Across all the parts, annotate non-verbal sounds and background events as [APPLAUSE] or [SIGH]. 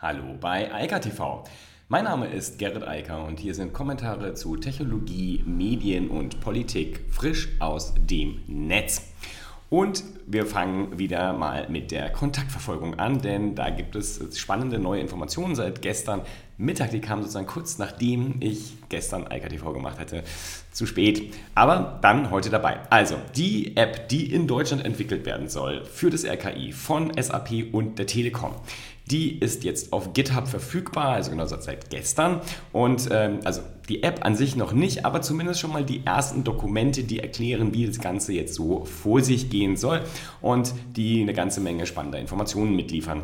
Hallo bei Eika TV. Mein Name ist Gerrit Eiker und hier sind Kommentare zu Technologie, Medien und Politik frisch aus dem Netz. Und wir fangen wieder mal mit der Kontaktverfolgung an, denn da gibt es spannende neue Informationen seit gestern Mittag. Die kamen sozusagen kurz nachdem ich gestern IKTV gemacht hatte. Zu spät. Aber dann heute dabei. Also, die App, die in Deutschland entwickelt werden soll für das RKI von SAP und der Telekom. Die ist jetzt auf GitHub verfügbar, also genau seit gestern. Und ähm, also die App an sich noch nicht, aber zumindest schon mal die ersten Dokumente, die erklären, wie das Ganze jetzt so vor sich gehen soll und die eine ganze Menge spannender Informationen mitliefern.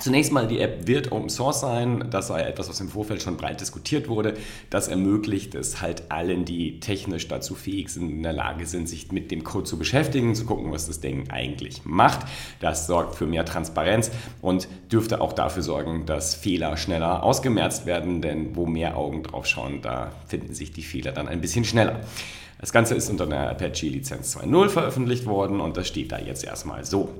Zunächst mal, die App wird Open Source sein. Das war ja etwas, was im Vorfeld schon breit diskutiert wurde. Das ermöglicht es halt allen, die technisch dazu fähig sind, in der Lage sind, sich mit dem Code zu beschäftigen, zu gucken, was das Ding eigentlich macht. Das sorgt für mehr Transparenz und dürfte auch dafür sorgen, dass Fehler schneller ausgemerzt werden, denn wo mehr Augen drauf schauen, da finden sich die Fehler dann ein bisschen schneller. Das Ganze ist unter einer Apache Lizenz 2.0 veröffentlicht worden und das steht da jetzt erstmal so.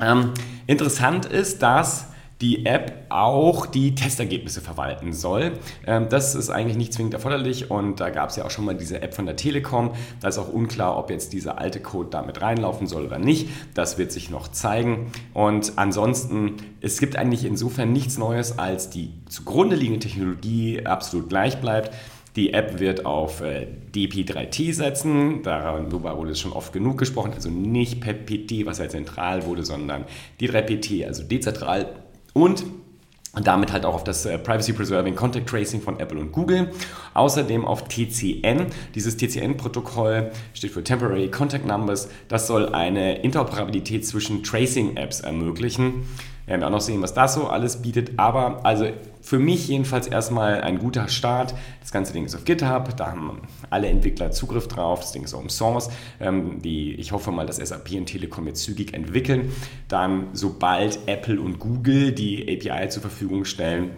Ähm, interessant ist, dass die App auch die Testergebnisse verwalten soll. Ähm, das ist eigentlich nicht zwingend erforderlich und da gab es ja auch schon mal diese App von der Telekom. Da ist auch unklar, ob jetzt dieser alte Code damit reinlaufen soll oder nicht. Das wird sich noch zeigen. Und ansonsten, es gibt eigentlich insofern nichts Neues, als die zugrunde liegende Technologie absolut gleich bleibt. Die App wird auf äh, DP3T setzen, darüber wurde es schon oft genug gesprochen, also nicht PEP-PT, was ja zentral wurde, sondern D3PT, also dezentral und damit halt auch auf das äh, Privacy Preserving Contact Tracing von Apple und Google. Außerdem auf TCN. Dieses TCN-Protokoll steht für Temporary Contact Numbers. Das soll eine Interoperabilität zwischen Tracing-Apps ermöglichen. Wir werden auch noch sehen, was das so alles bietet. Aber also für mich jedenfalls erstmal ein guter Start. Das ganze Ding ist auf GitHub, da haben alle Entwickler Zugriff drauf. Das Ding ist Open Source. Ähm, die, ich hoffe mal, dass SAP und Telekom jetzt zügig entwickeln. Dann, sobald Apple und Google die API zur Verfügung stellen,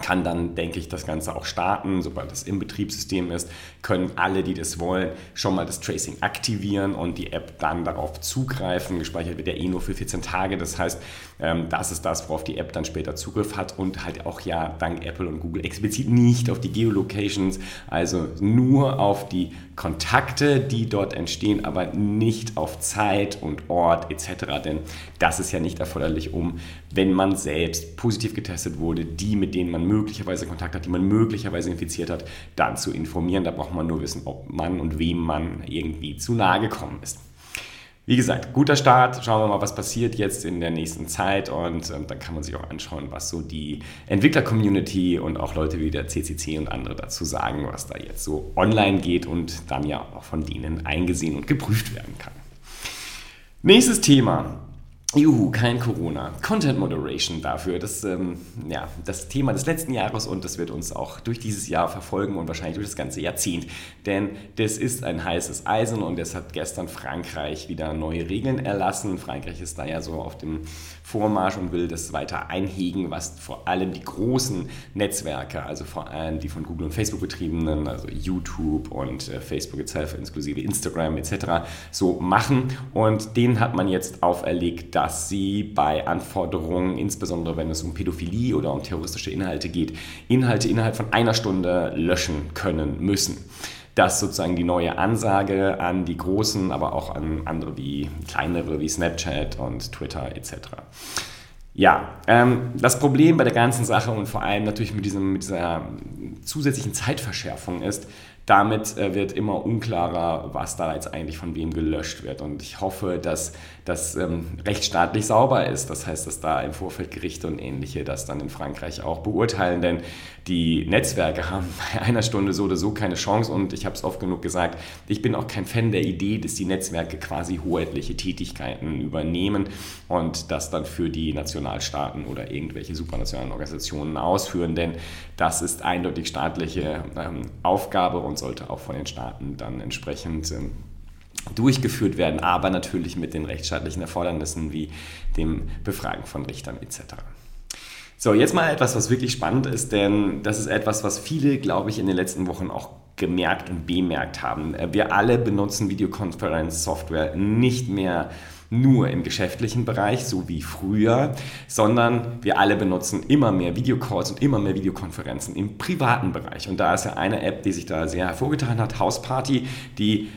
kann dann, denke ich, das Ganze auch starten. Sobald das im Betriebssystem ist, können alle, die das wollen, schon mal das Tracing aktivieren und die App dann darauf zugreifen. Gespeichert wird ja eh nur für 14 Tage. Das heißt, ähm, das ist das, worauf die App dann später Zugriff hat und halt auch ja dank Apple und Google explizit nicht auf die Geolocations, also nur auf die Kontakte, die dort entstehen, aber nicht auf Zeit und Ort etc. Denn das ist ja nicht erforderlich, um, wenn man selbst positiv getestet wurde, die, mit denen man möglicherweise Kontakt hat, die man möglicherweise infiziert hat, dann zu informieren. Da braucht man nur wissen, ob man und wem man irgendwie zu nahe gekommen ist. Wie gesagt, guter Start. Schauen wir mal, was passiert jetzt in der nächsten Zeit und ähm, dann kann man sich auch anschauen, was so die Entwickler-Community und auch Leute wie der CCC und andere dazu sagen, was da jetzt so online geht und dann ja auch von denen eingesehen und geprüft werden kann. Nächstes Thema. Juhu, kein Corona. Content Moderation dafür. Das ähm, ja, das Thema des letzten Jahres und das wird uns auch durch dieses Jahr verfolgen und wahrscheinlich durch das ganze Jahrzehnt. Denn das ist ein heißes Eisen und es hat gestern Frankreich wieder neue Regeln erlassen. Frankreich ist da ja so auf dem Vormarsch und will das weiter einhegen, was vor allem die großen Netzwerke, also vor allem die von Google und Facebook betriebenen, also YouTube und äh, Facebook itself, inklusive Instagram etc., so machen. Und denen hat man jetzt auferlegt, dass sie bei Anforderungen, insbesondere wenn es um Pädophilie oder um terroristische Inhalte geht, Inhalte innerhalb von einer Stunde löschen können müssen. Das ist sozusagen die neue Ansage an die Großen, aber auch an andere wie kleinere wie Snapchat und Twitter etc. Ja, ähm, das Problem bei der ganzen Sache und vor allem natürlich mit, diesem, mit dieser zusätzlichen Zeitverschärfung ist, damit äh, wird immer unklarer, was da jetzt eigentlich von wem gelöscht wird. Und ich hoffe, dass das ähm, rechtsstaatlich sauber ist. Das heißt, dass da im Vorfeld Gerichte und ähnliche das dann in Frankreich auch beurteilen. Denn die Netzwerke haben [LAUGHS] bei einer Stunde so oder so keine Chance. Und ich habe es oft genug gesagt, ich bin auch kein Fan der Idee, dass die Netzwerke quasi hoheitliche Tätigkeiten übernehmen und das dann für die Nationalstaaten oder irgendwelche supranationalen Organisationen ausführen. Denn das ist eindeutig staatliche ähm, Aufgabe und sollte auch von den Staaten dann entsprechend ähm, durchgeführt werden, aber natürlich mit den rechtsstaatlichen Erfordernissen wie dem Befragen von Richtern etc. So, jetzt mal etwas, was wirklich spannend ist, denn das ist etwas, was viele, glaube ich, in den letzten Wochen auch gemerkt und bemerkt haben. Wir alle benutzen Videokonferenzsoftware nicht mehr nur im geschäftlichen Bereich, so wie früher, sondern wir alle benutzen immer mehr Videocalls und immer mehr Videokonferenzen im privaten Bereich. Und da ist ja eine App, die sich da sehr hervorgetan hat, Hausparty, die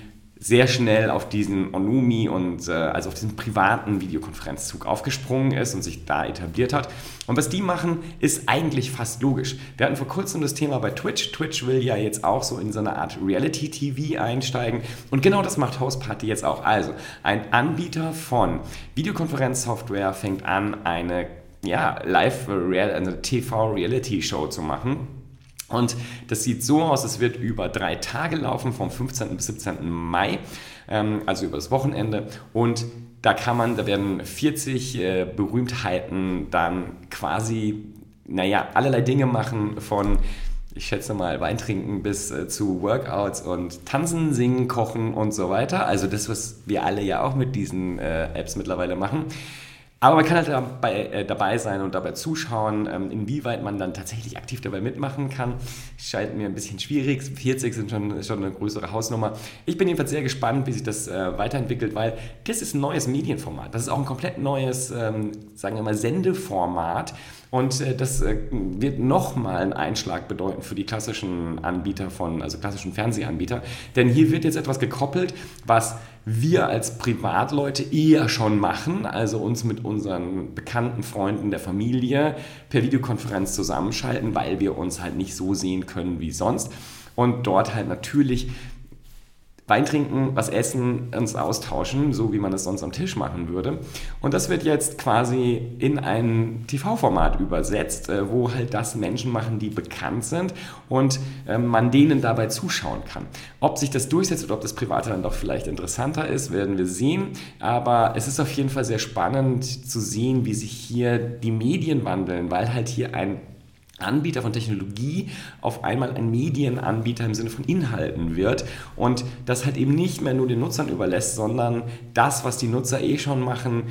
sehr schnell auf diesen Onumi und äh, also auf diesen privaten Videokonferenzzug aufgesprungen ist und sich da etabliert hat. Und was die machen, ist eigentlich fast logisch. Wir hatten vor kurzem das Thema bei Twitch. Twitch will ja jetzt auch so in so eine Art Reality-TV einsteigen. Und genau das macht Houseparty jetzt auch. Also ein Anbieter von Videokonferenzsoftware fängt an, eine ja, Live-TV-Reality-Show TV zu machen und das sieht so aus, es wird über drei Tage laufen, vom 15. bis 17. Mai, ähm, also über das Wochenende. Und da kann man, da werden 40 äh, Berühmtheiten dann quasi, naja, allerlei Dinge machen von ich schätze mal, Wein trinken bis äh, zu Workouts und tanzen, singen, kochen und so weiter. Also das, was wir alle ja auch mit diesen äh, Apps mittlerweile machen. Aber man kann halt dabei, äh, dabei sein und dabei zuschauen, ähm, inwieweit man dann tatsächlich aktiv dabei mitmachen kann. Scheint mir ein bisschen schwierig. 40 sind schon, schon eine größere Hausnummer. Ich bin jedenfalls sehr gespannt, wie sich das äh, weiterentwickelt, weil das ist ein neues Medienformat. Das ist auch ein komplett neues, ähm, sagen wir mal, Sendeformat. Und äh, das äh, wird nochmal einen Einschlag bedeuten für die klassischen Anbieter von, also klassischen Fernsehanbieter. Denn hier wird jetzt etwas gekoppelt, was wir als Privatleute eher schon machen, also uns mit unseren bekannten Freunden der Familie per Videokonferenz zusammenschalten, weil wir uns halt nicht so sehen können wie sonst. Und dort halt natürlich Wein trinken, was essen, uns austauschen, so wie man es sonst am Tisch machen würde. Und das wird jetzt quasi in ein TV-Format übersetzt, äh, wo halt das Menschen machen, die bekannt sind und ähm, man denen dabei zuschauen kann. Ob sich das durchsetzt oder ob das Private dann doch vielleicht interessanter ist, werden wir sehen. Aber es ist auf jeden Fall sehr spannend zu sehen, wie sich hier die Medien wandeln, weil halt hier ein Anbieter von Technologie auf einmal ein Medienanbieter im Sinne von Inhalten wird und das halt eben nicht mehr nur den Nutzern überlässt, sondern das, was die Nutzer eh schon machen,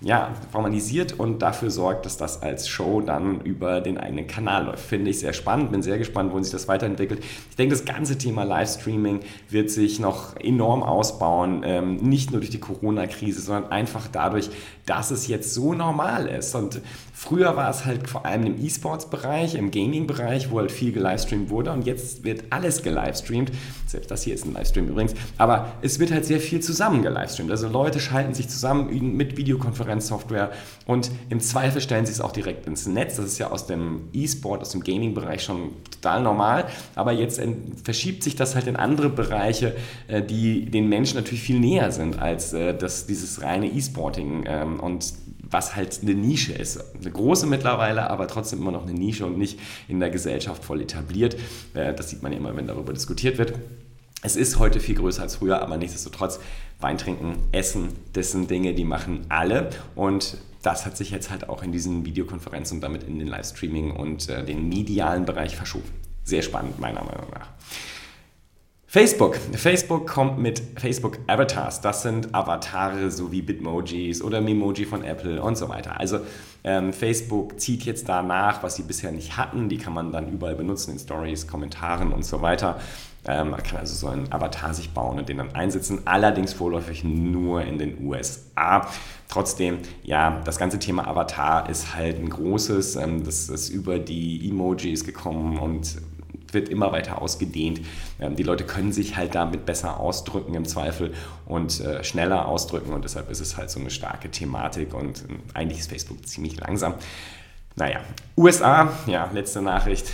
ja, formalisiert und dafür sorgt, dass das als Show dann über den eigenen Kanal läuft. Finde ich sehr spannend, bin sehr gespannt, wohin sich das weiterentwickelt. Ich denke, das ganze Thema Livestreaming wird sich noch enorm ausbauen, ähm, nicht nur durch die Corona-Krise, sondern einfach dadurch, dass es jetzt so normal ist. Und früher war es halt vor allem im E-Sports-Bereich, im Gaming-Bereich, wo halt viel gelivestreamt wurde und jetzt wird alles gelivestreamt. Selbst das hier ist ein Livestream übrigens, aber es wird halt sehr viel zusammen gelivestreamt. Also Leute schalten sich zusammen mit Videokonferenzen Videokonferenzsoftware und im Zweifel stellen sie es auch direkt ins Netz. Das ist ja aus dem E-Sport, aus dem Gaming-Bereich schon total normal, aber jetzt verschiebt sich das halt in andere Bereiche, äh, die den Menschen natürlich viel näher sind als äh, das, dieses reine E-Sporting ähm, und was halt eine Nische ist. Eine große mittlerweile, aber trotzdem immer noch eine Nische und nicht in der Gesellschaft voll etabliert. Äh, das sieht man ja immer, wenn darüber diskutiert wird. Es ist heute viel größer als früher, aber nichtsdestotrotz Wein trinken, essen, das sind Dinge, die machen alle und das hat sich jetzt halt auch in diesen Videokonferenzen und damit in den Livestreaming und äh, den medialen Bereich verschoben. Sehr spannend, meiner Meinung nach. Facebook. Facebook kommt mit Facebook Avatars. Das sind Avatare so wie Bitmojis oder Memoji von Apple und so weiter. Also ähm, Facebook zieht jetzt danach, was sie bisher nicht hatten. Die kann man dann überall benutzen in Stories, Kommentaren und so weiter. Ähm, man kann also so einen Avatar sich bauen und den dann einsetzen. Allerdings vorläufig nur in den USA. Trotzdem, ja, das ganze Thema Avatar ist halt ein großes. Ähm, das ist über die Emojis gekommen und wird immer weiter ausgedehnt. Ähm, die Leute können sich halt damit besser ausdrücken im Zweifel und äh, schneller ausdrücken und deshalb ist es halt so eine starke Thematik und ähm, eigentlich ist Facebook ziemlich langsam. Naja, USA, ja, letzte Nachricht.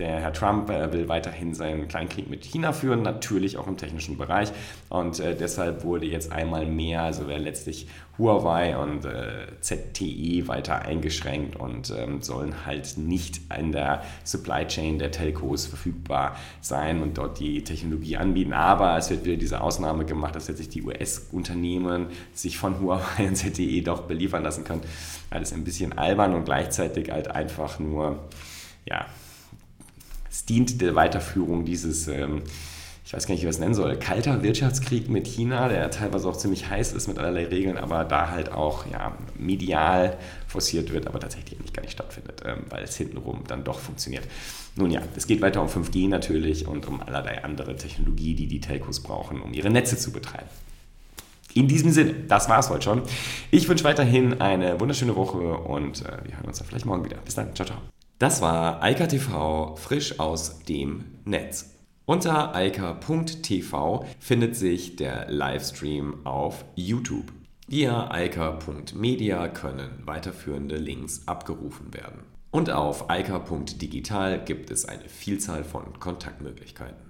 Der Herr Trump äh, will weiterhin seinen Kleinkrieg mit China führen, natürlich auch im technischen Bereich. Und äh, deshalb wurde jetzt einmal mehr, also wäre letztlich Huawei und äh, ZTE weiter eingeschränkt und ähm, sollen halt nicht in der Supply Chain der Telcos verfügbar sein und dort die Technologie anbieten. Aber es wird wieder diese Ausnahme gemacht, dass jetzt die US-Unternehmen sich von Huawei und ZTE doch beliefern lassen können. Alles ein bisschen albern und gleichzeitig halt einfach nur, ja, es dient der Weiterführung dieses, ähm, ich weiß gar nicht, wie ich das nennen soll, kalter Wirtschaftskrieg mit China, der teilweise auch ziemlich heiß ist mit allerlei Regeln, aber da halt auch ja, medial forciert wird, aber tatsächlich eigentlich gar nicht stattfindet, ähm, weil es hintenrum dann doch funktioniert. Nun ja, es geht weiter um 5G natürlich und um allerlei andere Technologie, die die Telcos brauchen, um ihre Netze zu betreiben. In diesem Sinne, das war's heute schon. Ich wünsche weiterhin eine wunderschöne Woche und äh, wir hören uns dann vielleicht morgen wieder. Bis dann, ciao, ciao. Das war Eika TV frisch aus dem Netz. Unter eika.tv findet sich der Livestream auf YouTube. Via eika.media können weiterführende Links abgerufen werden. Und auf eika.digital gibt es eine Vielzahl von Kontaktmöglichkeiten.